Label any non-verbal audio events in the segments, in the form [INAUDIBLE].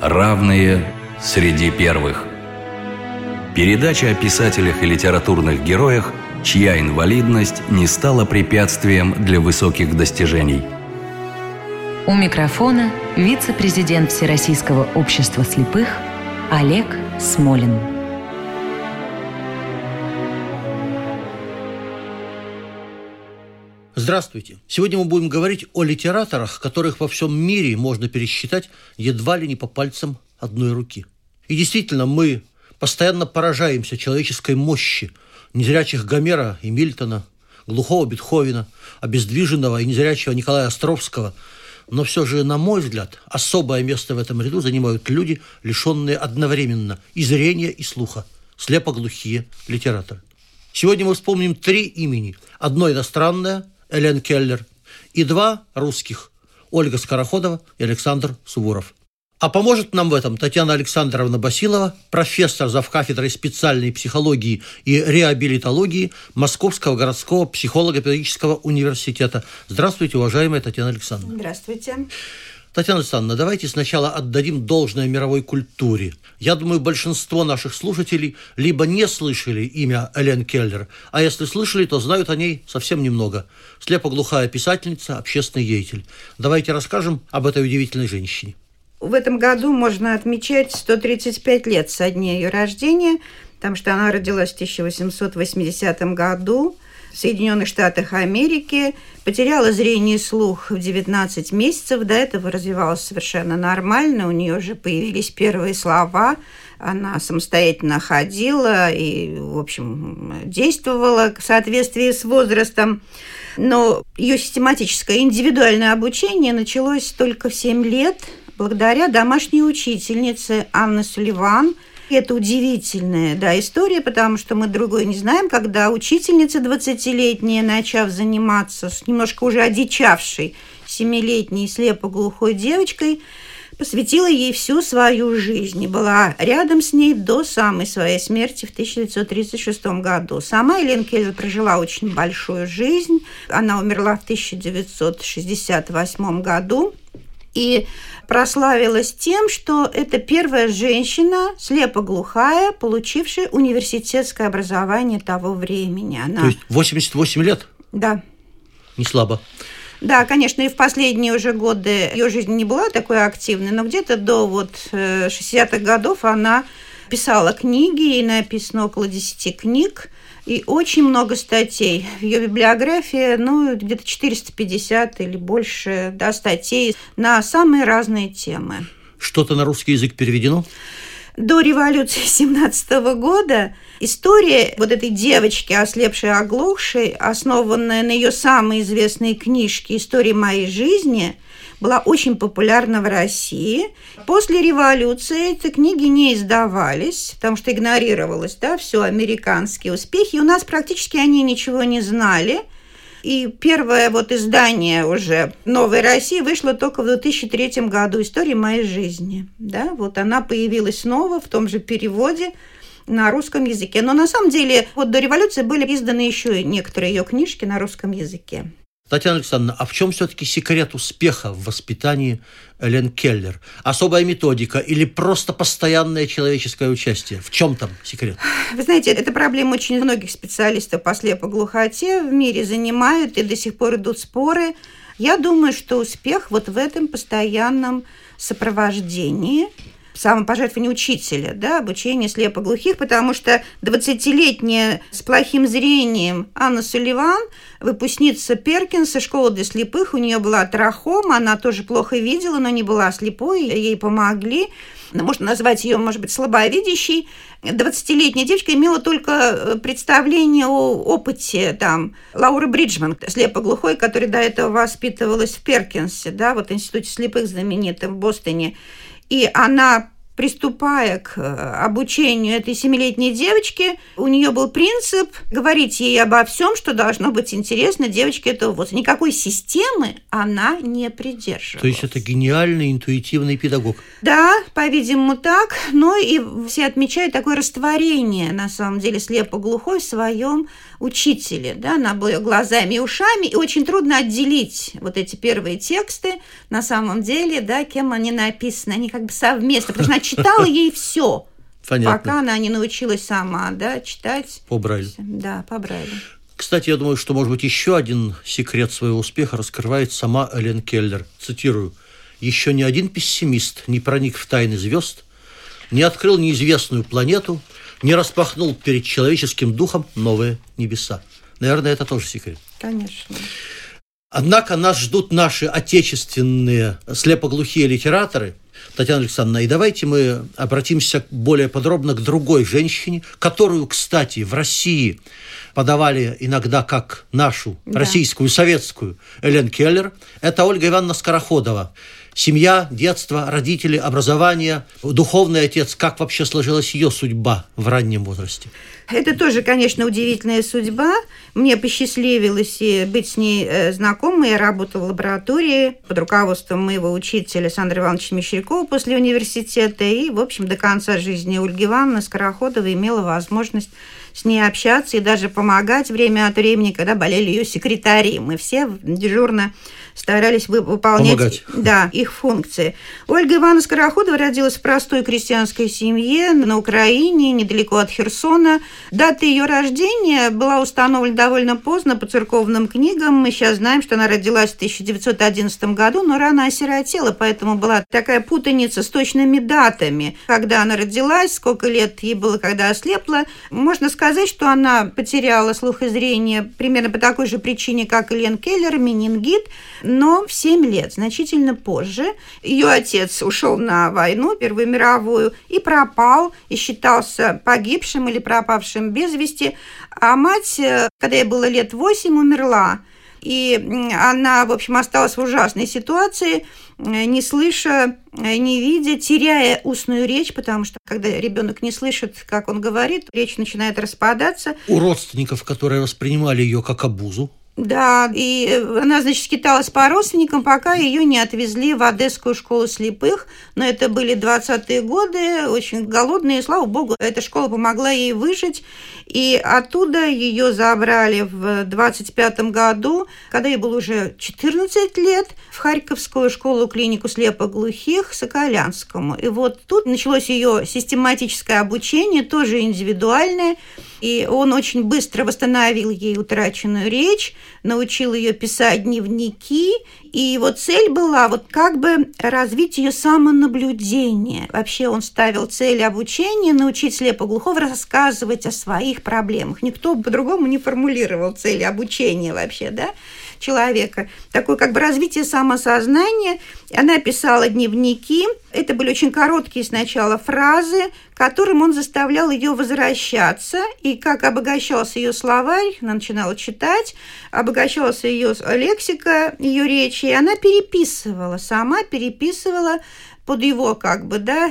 Равные среди первых. Передача о писателях и литературных героях, чья инвалидность не стала препятствием для высоких достижений. У микрофона вице-президент Всероссийского общества слепых Олег Смолин. Здравствуйте. Сегодня мы будем говорить о литераторах, которых во всем мире можно пересчитать едва ли не по пальцам одной руки. И действительно, мы постоянно поражаемся человеческой мощи незрячих Гомера и Мильтона, глухого Бетховена, обездвиженного и незрячего Николая Островского. Но все же, на мой взгляд, особое место в этом ряду занимают люди, лишенные одновременно и зрения, и слуха, слепоглухие литераторы. Сегодня мы вспомним три имени. Одно иностранное – Элен Келлер, и два русских – Ольга Скороходова и Александр Суворов. А поможет нам в этом Татьяна Александровна Басилова, профессор завкафедрой специальной психологии и реабилитологии Московского городского психолого-педагогического университета. Здравствуйте, уважаемая Татьяна Александровна. Здравствуйте. Татьяна Александровна, давайте сначала отдадим должное мировой культуре. Я думаю, большинство наших слушателей либо не слышали имя Элен Келлер, а если слышали, то знают о ней совсем немного. Слепоглухая писательница, общественный деятель. Давайте расскажем об этой удивительной женщине. В этом году можно отмечать 135 лет со дня ее рождения, потому что она родилась в 1880 году – в Соединенных Штатах Америки, потеряла зрение и слух в 19 месяцев, до этого развивалась совершенно нормально, у нее уже появились первые слова, она самостоятельно ходила и, в общем, действовала в соответствии с возрастом. Но ее систематическое индивидуальное обучение началось только в 7 лет благодаря домашней учительнице Анны Сулливан – это удивительная да, история, потому что мы другой не знаем, когда учительница 20-летняя, начав заниматься с немножко уже одичавшей 7-летней слепо-глухой девочкой, посвятила ей всю свою жизнь и была рядом с ней до самой своей смерти в 1936 году. Сама Елена Келлер прожила очень большую жизнь. Она умерла в 1968 году. И прославилась тем, что это первая женщина, слепоглухая, получившая университетское образование того времени. Она... То есть 88 лет? Да. Не слабо. Да, конечно, и в последние уже годы ее жизнь не была такой активной, но где-то до вот 60-х э, годов она писала книги, ей написано около 10 книг, и очень много статей. В ее библиографии, ну, где-то 450 или больше да, статей на самые разные темы. Что-то на русский язык переведено? До революции 17 года история вот этой девочки, ослепшей, оглохшей, основанная на ее самой известной книжке «История моей жизни», была очень популярна в России. После революции эти книги не издавались, потому что игнорировалось да, все американские успехи. И у нас практически они ничего не знали. И первое вот издание уже «Новой России» вышло только в 2003 году «История моей жизни». Да, вот она появилась снова в том же переводе на русском языке. Но на самом деле вот до революции были изданы еще некоторые ее книжки на русском языке. Татьяна Александровна, а в чем все-таки секрет успеха в воспитании Элен Келлер? Особая методика или просто постоянное человеческое участие? В чем там секрет? Вы знаете, эта проблема очень многих специалистов по слепоглухоте в мире занимают, и до сих пор идут споры. Я думаю, что успех вот в этом постоянном сопровождении – самопожертвование учителя, да, обучение слепоглухих, потому что 20-летняя с плохим зрением Анна Сулливан, выпускница Перкинса, школы для слепых, у нее была трахома, она тоже плохо видела, но не была слепой, ей помогли. Можно назвать ее, может быть, слабовидящей. 20-летняя девочка имела только э, представление о опыте там Лауры Бриджман, слепоглухой, которая до этого воспитывалась в Перкинсе, да, вот Институте слепых знаменитым в Бостоне. И она приступая к э, обучению этой семилетней девочки, у нее был принцип говорить ей обо всем, что должно быть интересно девочке этого возраста. Никакой системы она не придерживалась. То есть это гениальный интуитивный педагог. Да, по-видимому так, но и все отмечают такое растворение, на самом деле, слепо-глухой в своем учителе, да, она была глазами и ушами, и очень трудно отделить вот эти первые тексты на самом деле, да, кем они написаны, они как бы совместно, потому что она читала [LAUGHS] ей все, пока она не научилась сама, да, читать. По Брайлю. Да, по Брайлю. Кстати, я думаю, что, может быть, еще один секрет своего успеха раскрывает сама Элен Келлер. Цитирую. «Еще ни один пессимист не проник в тайны звезд, не открыл неизвестную планету, не распахнул перед человеческим духом новые небеса». Наверное, это тоже секрет. Конечно. Однако нас ждут наши отечественные слепоглухие литераторы. Татьяна Александровна, и давайте мы обратимся более подробно к другой женщине, которую, кстати, в России подавали иногда как нашу да. российскую, советскую Элен Келлер, это Ольга Ивановна Скороходова. Семья, детство, родители, образование, духовный отец. Как вообще сложилась ее судьба в раннем возрасте? Это тоже, конечно, удивительная судьба. Мне посчастливилось быть с ней э, знакомой. Я работала в лаборатории под руководством моего учителя Александра Ивановича Мещерякова после университета. И, в общем, до конца жизни Ольги Ивановны Скороходова имела возможность с ней общаться и даже помогать время от времени, когда болели ее секретари. Мы все дежурно старались выполнять Помогать. да, их функции. Ольга Ивановна Скороходова родилась в простой крестьянской семье на Украине, недалеко от Херсона. Дата ее рождения была установлена довольно поздно по церковным книгам. Мы сейчас знаем, что она родилась в 1911 году, но рано осиротела, поэтому была такая путаница с точными датами. Когда она родилась, сколько лет ей было, когда ослепла. Можно сказать, что она потеряла слух и зрение примерно по такой же причине, как и Лен Келлер, менингит – но в 7 лет, значительно позже, ее отец ушел на войну, Первую мировую, и пропал, и считался погибшим или пропавшим без вести. А мать, э, когда ей было лет 8, умерла. И она, в общем, осталась в ужасной ситуации, э, не слыша, э, не видя, теряя устную речь, потому что когда ребенок не слышит, как он говорит, речь начинает распадаться. У родственников, которые воспринимали ее как обузу, да, и она, значит, скиталась по родственникам, пока ее не отвезли в Одесскую школу слепых. Но это были 20-е годы, очень голодные, слава богу, эта школа помогла ей выжить. И оттуда ее забрали в 25 году, когда ей было уже 14 лет, в Харьковскую школу-клинику слепоглухих Соколянскому. И вот тут началось ее систематическое обучение, тоже индивидуальное. И он очень быстро восстановил ей утраченную речь, научил ее писать дневники. И его цель была вот как бы развить ее самонаблюдение. Вообще он ставил цель обучения, научить слепоглухого рассказывать о своих проблемах. Никто по-другому не формулировал цели обучения вообще, да человека. Такое как бы развитие самосознания. Она писала дневники. Это были очень короткие сначала фразы, которым он заставлял ее возвращаться. И как обогащался ее словарь, она начинала читать, обогащалась ее лексика, ее речи, и она переписывала, сама переписывала под его как бы, да,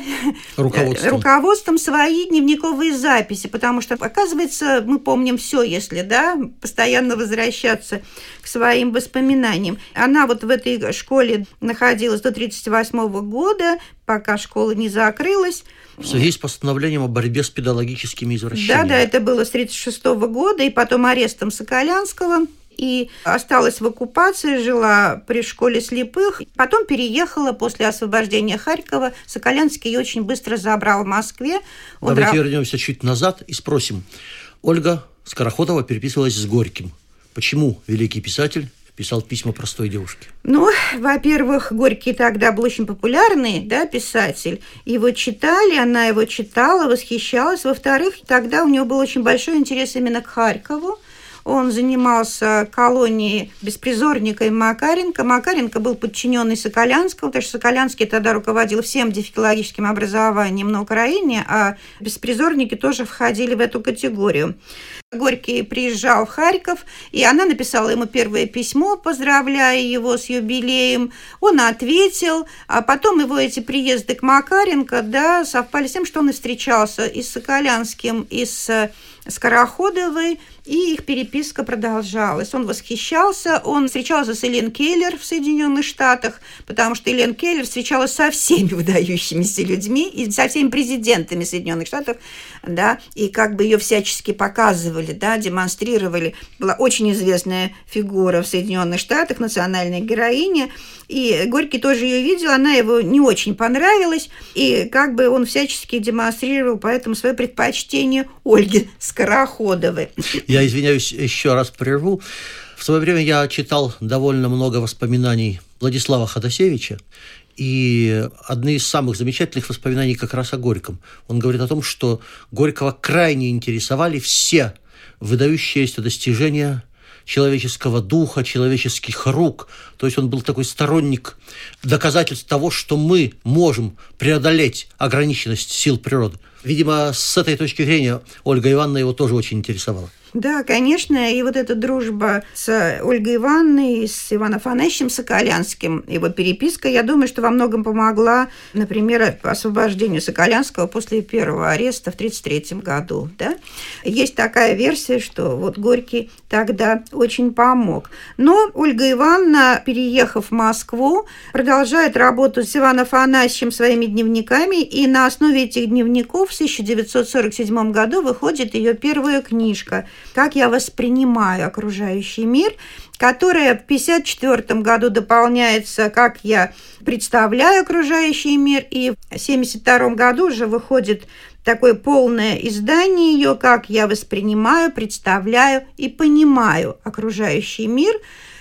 руководством. [LAUGHS] руководством свои дневниковые записи, потому что, оказывается, мы помним все, если, да, постоянно возвращаться к своим воспоминаниям. Она вот в этой школе находилась до 1938 года, пока школа не закрылась. В связи с постановлением о борьбе с педагогическими извращениями. Да, да, это было с 1936 года, и потом арестом Соколянского и осталась в оккупации, жила при школе слепых. Потом переехала после освобождения Харькова. Соколянский ее очень быстро забрал в Москве. Он Давайте вернемся чуть назад и спросим. Ольга Скороходова переписывалась с Горьким. Почему великий писатель писал письма простой девушке? Ну, во-первых, Горький тогда был очень популярный да, писатель. Его читали, она его читала, восхищалась. Во-вторых, тогда у него был очень большой интерес именно к Харькову. Он занимался колонией беспризорника Макаренко. Макаренко был подчиненный Соколянскому, потому что Соколянский тогда руководил всем дефектологическим образованием на Украине, а беспризорники тоже входили в эту категорию. Горький приезжал в Харьков, и она написала ему первое письмо, поздравляя его с юбилеем. Он ответил, а потом его эти приезды к Макаренко да, совпали с тем, что он и встречался и с Соколянским, и с Скороходовой, и их переписка продолжалась. Он восхищался, он встречался с Элен Келлер в Соединенных Штатах, потому что Элен Келлер встречалась со всеми [LAUGHS] выдающимися людьми и со всеми президентами Соединенных Штатов, да, и как бы ее всячески показывали, да, демонстрировали. Была очень известная фигура в Соединенных Штатах, национальная героиня, и Горький тоже ее видел, она его не очень понравилась, и как бы он всячески демонстрировал поэтому свое предпочтение Ольги Скороходовой. Я извиняюсь, еще раз прерву. В свое время я читал довольно много воспоминаний Владислава Ходосевича, и одни из самых замечательных воспоминаний как раз о Горьком. Он говорит о том, что Горького крайне интересовали все выдающиеся достижения человеческого духа, человеческих рук. То есть он был такой сторонник доказательств того, что мы можем преодолеть ограниченность сил природы. Видимо, с этой точки зрения Ольга Ивановна его тоже очень интересовала. Да, конечно, и вот эта дружба с Ольгой Ивановной, с Иваном Афанасьевичем Соколянским, его переписка, я думаю, что во многом помогла, например, освобождению Соколянского после первого ареста в 1933 году. Да? Есть такая версия, что вот Горький тогда очень помог. Но Ольга Ивановна, переехав в Москву, продолжает работу с Иваном Афанасьевичем своими дневниками, и на основе этих дневников в 1947 году выходит ее первая книжка – как я воспринимаю окружающий мир, которая в 1954 году дополняется «Как я представляю окружающий мир», и в 1972 году уже выходит такое полное издание ее «Как я воспринимаю, представляю и понимаю окружающий мир»,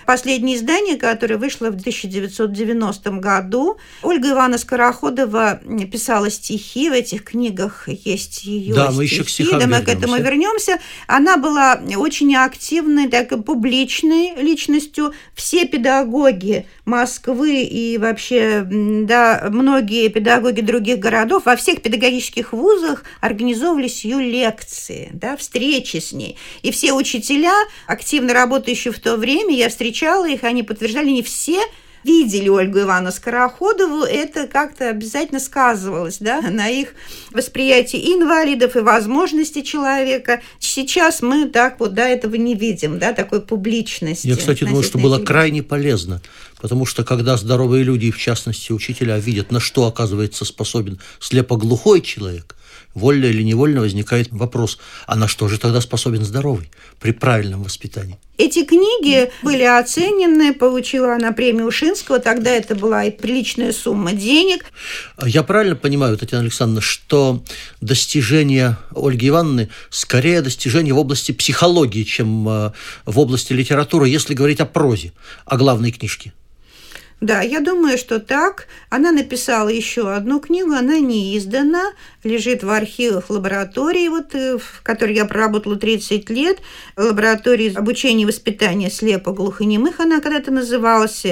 последнее издание, которое вышло в 1990 году. Ольга Ивановна Скороходова писала стихи, в этих книгах есть ее да, стихи. мы еще к стихам да, мы к этому вернемся. Она была очень активной, так, публичной личностью. Все педагоги Москвы и вообще да, многие педагоги других городов во всех педагогических вузах организовывались ее лекции, да, встречи с ней. И все учителя, активно работающие в то время, я встречала их, они подтверждали, не все видели Ольгу Ивановну Скороходову, это как-то обязательно сказывалось да, на их восприятии инвалидов и возможностей человека. Сейчас мы так вот да, этого не видим, да, такой публичности. Я, кстати, думаю, что было крайне полезно, потому что когда здоровые люди, в частности учителя, видят, на что оказывается способен слепоглухой человек, вольно или невольно возникает вопрос, а на что же тогда способен здоровый при правильном воспитании? Эти книги были оценены, получила она премию Ушинского, тогда это была и приличная сумма денег. Я правильно понимаю, Татьяна Александровна, что достижения Ольги Ивановны скорее достижения в области психологии, чем э, в области литературы, если говорить о прозе, о главной книжке? Да, я думаю, что так. Она написала еще одну книгу, она не издана, лежит в архивах лаборатории, вот, э, в которой я проработала 30 лет, лаборатории обучения и воспитания слепо-глухонемых она когда-то называлась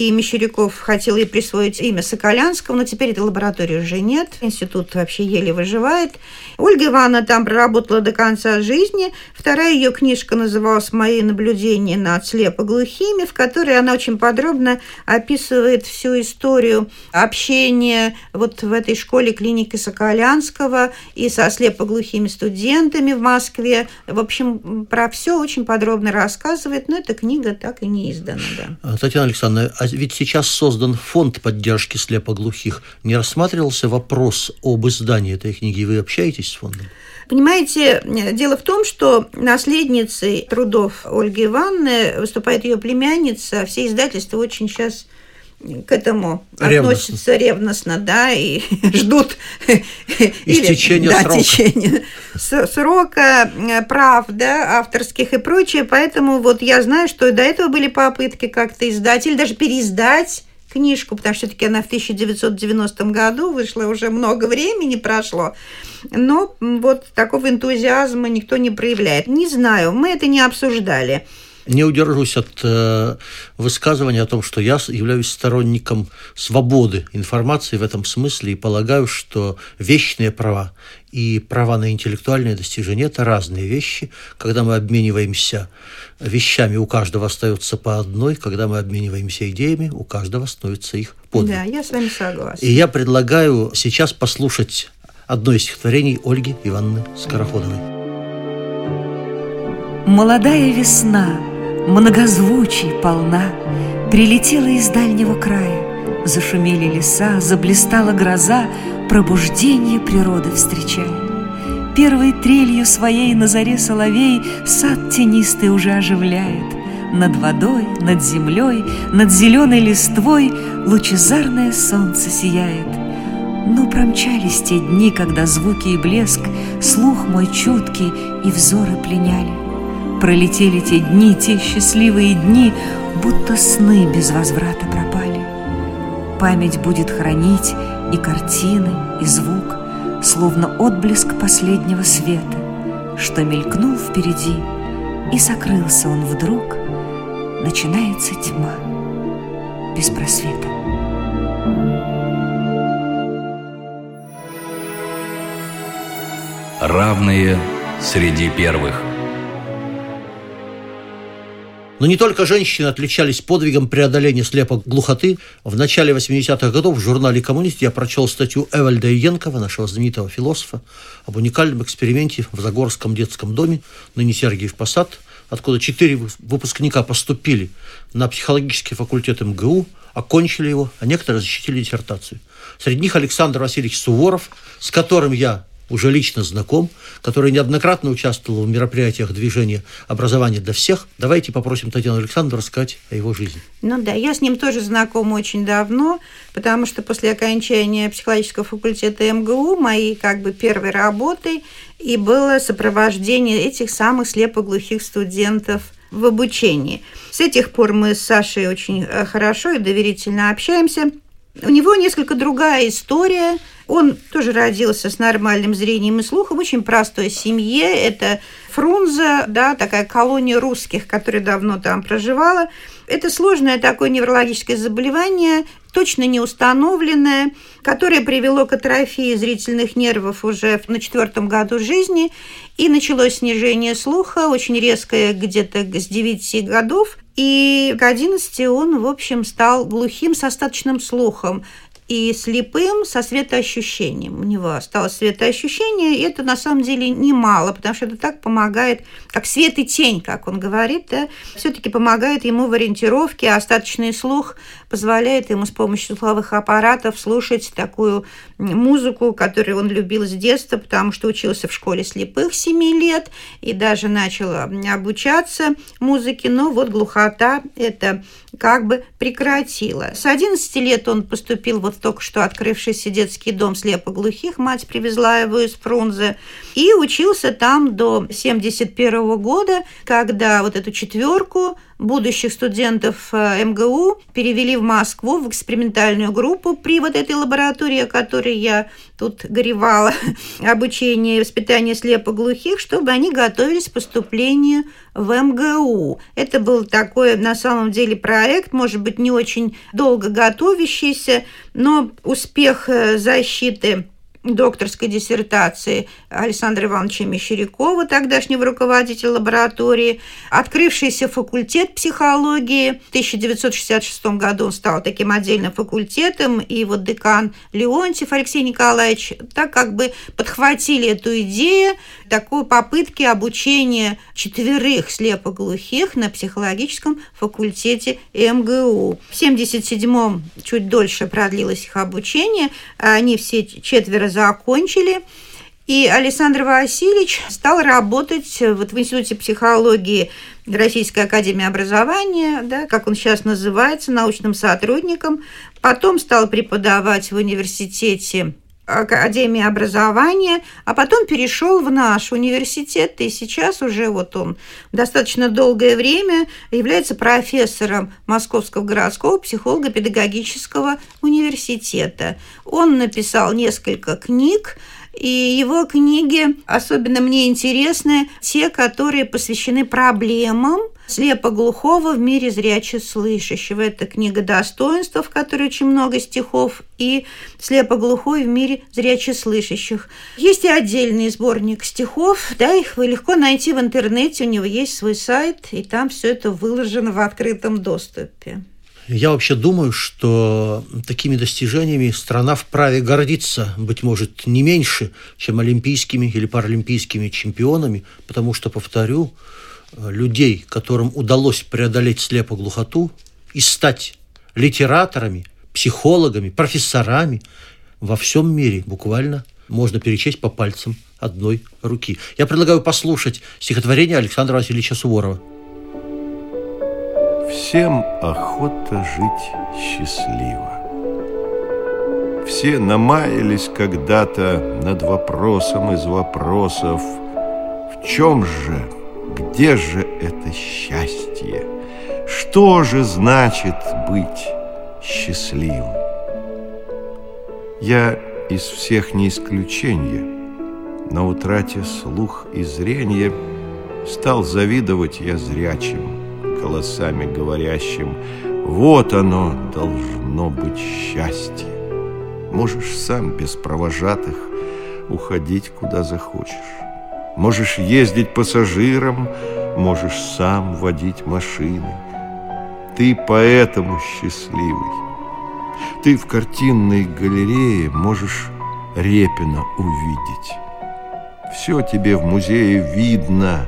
и Мещеряков хотел ей присвоить имя Соколянского, но теперь этой лаборатории уже нет. Институт вообще еле выживает. Ольга Ивановна там проработала до конца жизни. Вторая ее книжка называлась «Мои наблюдения над слепоглухими», в которой она очень подробно описывает всю историю общения вот в этой школе клиники Соколянского и со слепоглухими студентами в Москве. В общем, про все очень подробно рассказывает, но эта книга так и не издана. Да. Татьяна Александровна, а ведь сейчас создан фонд поддержки слепоглухих. Не рассматривался вопрос об издании этой книги? Вы общаетесь с фондом? Понимаете, дело в том, что наследницей трудов Ольги Ивановны выступает ее племянница. Все издательства очень сейчас к этому ревностно. относятся ревностно, да, и [LAUGHS] ждут истечения да, срока. Срока э, прав, да, авторских и прочее. Поэтому вот я знаю, что до этого были попытки как-то издать или даже переиздать книжку, потому что все-таки она в 1990 году вышла, уже много времени прошло. Но вот такого энтузиазма никто не проявляет. Не знаю, мы это не обсуждали не удержусь от э, высказывания о том, что я являюсь сторонником свободы информации в этом смысле и полагаю, что вечные права и права на интеллектуальные достижения – это разные вещи. Когда мы обмениваемся вещами, у каждого остается по одной. Когда мы обмениваемся идеями, у каждого становится их по Да, я с вами согласна. И я предлагаю сейчас послушать одно из стихотворений Ольги Ивановны Скороходовой. Молодая весна, многозвучий полна, Прилетела из дальнего края, Зашумели леса, заблистала гроза, Пробуждение природы встречая. Первой трелью своей на заре соловей Сад тенистый уже оживляет. Над водой, над землей, над зеленой листвой Лучезарное солнце сияет. Но промчались те дни, когда звуки и блеск Слух мой чуткий и взоры пленяли. Пролетели те дни, те счастливые дни, Будто сны без возврата пропали. Память будет хранить и картины, и звук, Словно отблеск последнего света, Что мелькнул впереди, и сокрылся он вдруг, Начинается тьма без просвета. Равные среди первых – но не только женщины отличались подвигом преодоления слепок глухоты. В начале 80-х годов в журнале «Коммунист» я прочел статью Эвальда Иенкова, нашего знаменитого философа, об уникальном эксперименте в Загорском детском доме, ныне Сергиев Посад, откуда четыре выпускника поступили на психологический факультет МГУ, окончили его, а некоторые защитили диссертацию. Среди них Александр Васильевич Суворов, с которым я уже лично знаком, который неоднократно участвовал в мероприятиях движения «Образование для всех». Давайте попросим Татьяну Александровну рассказать о его жизни. Ну да, я с ним тоже знакома очень давно, потому что после окончания психологического факультета МГУ моей как бы первой работой и было сопровождение этих самых слепоглухих студентов в обучении. С этих пор мы с Сашей очень э, хорошо и доверительно общаемся. У него несколько другая история – он тоже родился с нормальным зрением и слухом, очень простой семье. Это Фрунзе, да, такая колония русских, которая давно там проживала. Это сложное такое неврологическое заболевание, точно не установленное, которое привело к атрофии зрительных нервов уже на четвертом году жизни. И началось снижение слуха, очень резкое где-то с 9 годов. И к 11 он, в общем, стал глухим с остаточным слухом и слепым со светоощущением. У него осталось светоощущение, и это на самом деле немало, потому что это так помогает, как свет и тень, как он говорит, да, все-таки помогает ему в ориентировке, а остаточный слух позволяет ему с помощью слуховых аппаратов слушать такую музыку, которую он любил с детства, потому что учился в школе слепых 7 лет и даже начал обучаться музыке, но вот глухота это как бы прекратила. С 11 лет он поступил вот в только что открывшийся детский дом слепоглухих, мать привезла его из Фрунзе, и учился там до 71 года, когда вот эту четверку будущих студентов э, МГУ перевели в Москву в экспериментальную группу при вот этой лаборатории, о которой я тут горевала, [LAUGHS] обучение и воспитание слепоглухих, чтобы они готовились к поступлению в МГУ. Это был такой, на самом деле, проект, может быть, не очень долго готовящийся, но успех э, защиты докторской диссертации Александра Ивановича Мещерякова, тогдашнего руководителя лаборатории. Открывшийся факультет психологии. В 1966 году он стал таким отдельным факультетом, и вот декан Леонтьев Алексей Николаевич так как бы подхватили эту идею такой попытки обучения четверых слепоглухих на психологическом факультете МГУ. В 1977-м чуть дольше продлилось их обучение. Они все четверо закончили. И Александр Васильевич стал работать вот в Институте психологии Российской Академии Образования, да, как он сейчас называется, научным сотрудником. Потом стал преподавать в университете Академии образования, а потом перешел в наш университет, и сейчас уже вот он достаточно долгое время является профессором Московского городского психолого-педагогического университета. Он написал несколько книг, и его книги особенно мне интересны те, которые посвящены проблемам слепоглухого в мире зряче-слышащего. Это книга достоинства, в которой очень много стихов, и слепоглухой в мире зряче-слышащих. Есть и отдельный сборник стихов, да, их вы легко найти в интернете, у него есть свой сайт, и там все это выложено в открытом доступе. Я вообще думаю, что такими достижениями страна вправе гордиться, быть может, не меньше, чем олимпийскими или паралимпийскими чемпионами, потому что, повторю, людей, которым удалось преодолеть слепоглухоту и стать литераторами, психологами, профессорами во всем мире буквально можно перечесть по пальцам одной руки. Я предлагаю послушать стихотворение Александра Васильевича Суворова. Всем охота жить счастливо. Все намаялись когда-то над вопросом из вопросов. В чем же, где же это счастье? Что же значит быть счастливым? Я из всех не исключение, на утрате слух и зрение стал завидовать я зрячим, голосами говорящим, вот оно должно быть счастье. Можешь сам без провожатых уходить куда захочешь. Можешь ездить пассажиром, можешь сам водить машины. Ты поэтому счастливый. Ты в картинной галерее можешь Репина увидеть. Все тебе в музее видно,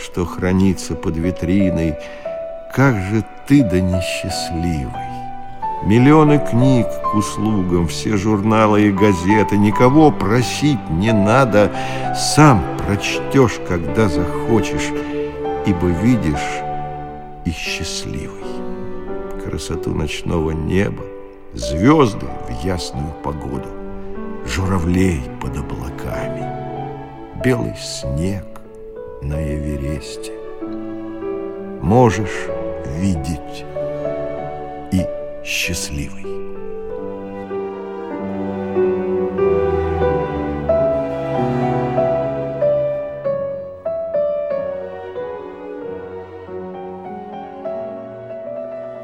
что хранится под витриной. Как же ты да несчастливый. Миллионы книг к услугам, все журналы и газеты. Никого просить не надо, сам прочтешь, когда захочешь, ибо видишь и счастливый. Красоту ночного неба, звезды в ясную погоду, журавлей под облаками, белый снег на Эвересте. Можешь видеть и счастливый.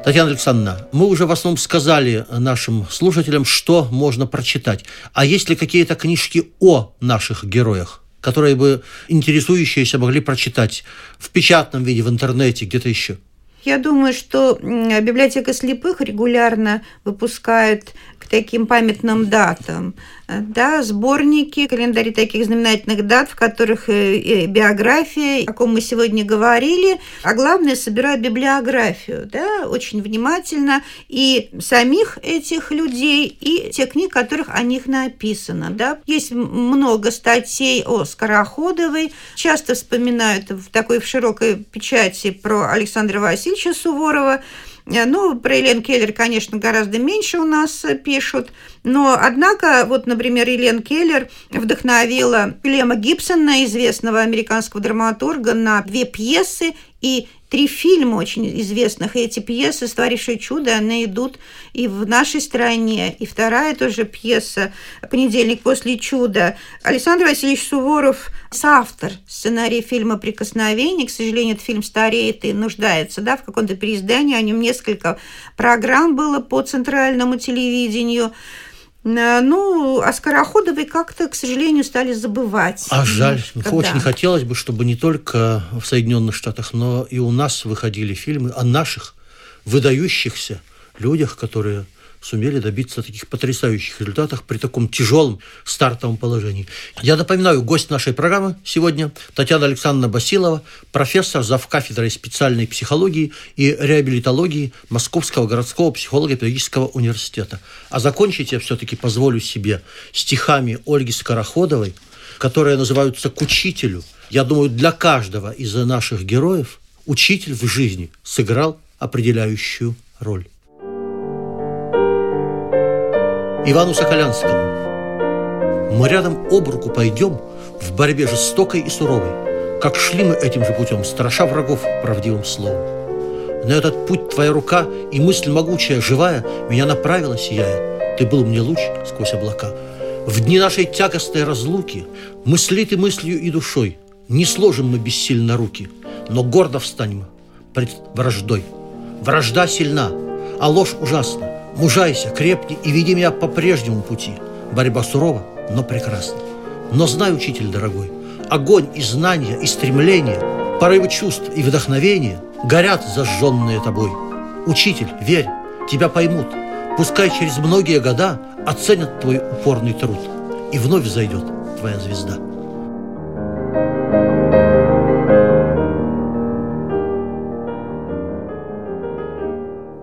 Татьяна Александровна, мы уже в основном сказали нашим слушателям, что можно прочитать. А есть ли какие-то книжки о наших героях, которые бы интересующиеся могли прочитать в печатном виде, в интернете, где-то еще? Я думаю, что библиотека слепых регулярно выпускает таким памятным датам. Да, сборники, календари таких знаменательных дат, в которых э, биография, о ком мы сегодня говорили, а главное, собирают библиографию, да, очень внимательно, и самих этих людей, и тех книг, в которых о них написано, да. Есть много статей о Скороходовой, часто вспоминают в такой в широкой печати про Александра Васильевича Суворова, ну, про Елен Келлер, конечно, гораздо меньше у нас э, пишут. Но, однако, вот, например, Елен Келлер вдохновила Лема Гибсона, известного американского драматурга, на две пьесы и три фильма очень известных. И эти пьесы «Створившие чудо», они идут и в нашей стране. И вторая тоже пьеса «Понедельник после чуда». Александр Васильевич Суворов – соавтор сценария фильма «Прикосновение». К сожалению, этот фильм стареет и нуждается да, в каком-то переиздании. О нем несколько программ было по центральному телевидению. Э, ну, а Скороходовой как-то, к сожалению, стали забывать. А жаль. Когда? Очень хотелось бы, чтобы не только в Соединенных Штатах, но и у нас выходили фильмы о наших выдающихся людях, которые сумели добиться таких потрясающих результатов при таком тяжелом стартовом положении. Я напоминаю, гость нашей программы сегодня Татьяна Александровна Басилова, профессор завкафедрой специальной психологии и реабилитологии Московского городского психолого-педагогического университета. А закончить я все-таки позволю себе стихами Ольги Скороходовой, которые называются «К учителю». Я думаю, для каждого из наших героев учитель в жизни сыграл определяющую роль. Ивану Соколянскому. Мы рядом об руку пойдем в борьбе жестокой и суровой, как шли мы этим же путем, страша врагов правдивым словом. На этот путь твоя рука и мысль могучая, живая, меня направила, сияя. Ты был мне луч сквозь облака. В дни нашей тягостной разлуки мысли ты мыслью и душой. Не сложим мы бессильно руки, но гордо встанем пред враждой. Вражда сильна, а ложь ужасна. Мужайся, крепни и веди меня по прежнему пути. Борьба сурова, но прекрасна. Но знай, учитель дорогой, огонь и знания, и стремление, порывы чувств и вдохновения горят зажженные тобой. Учитель, верь, тебя поймут. Пускай через многие года оценят твой упорный труд, и вновь зайдет твоя звезда.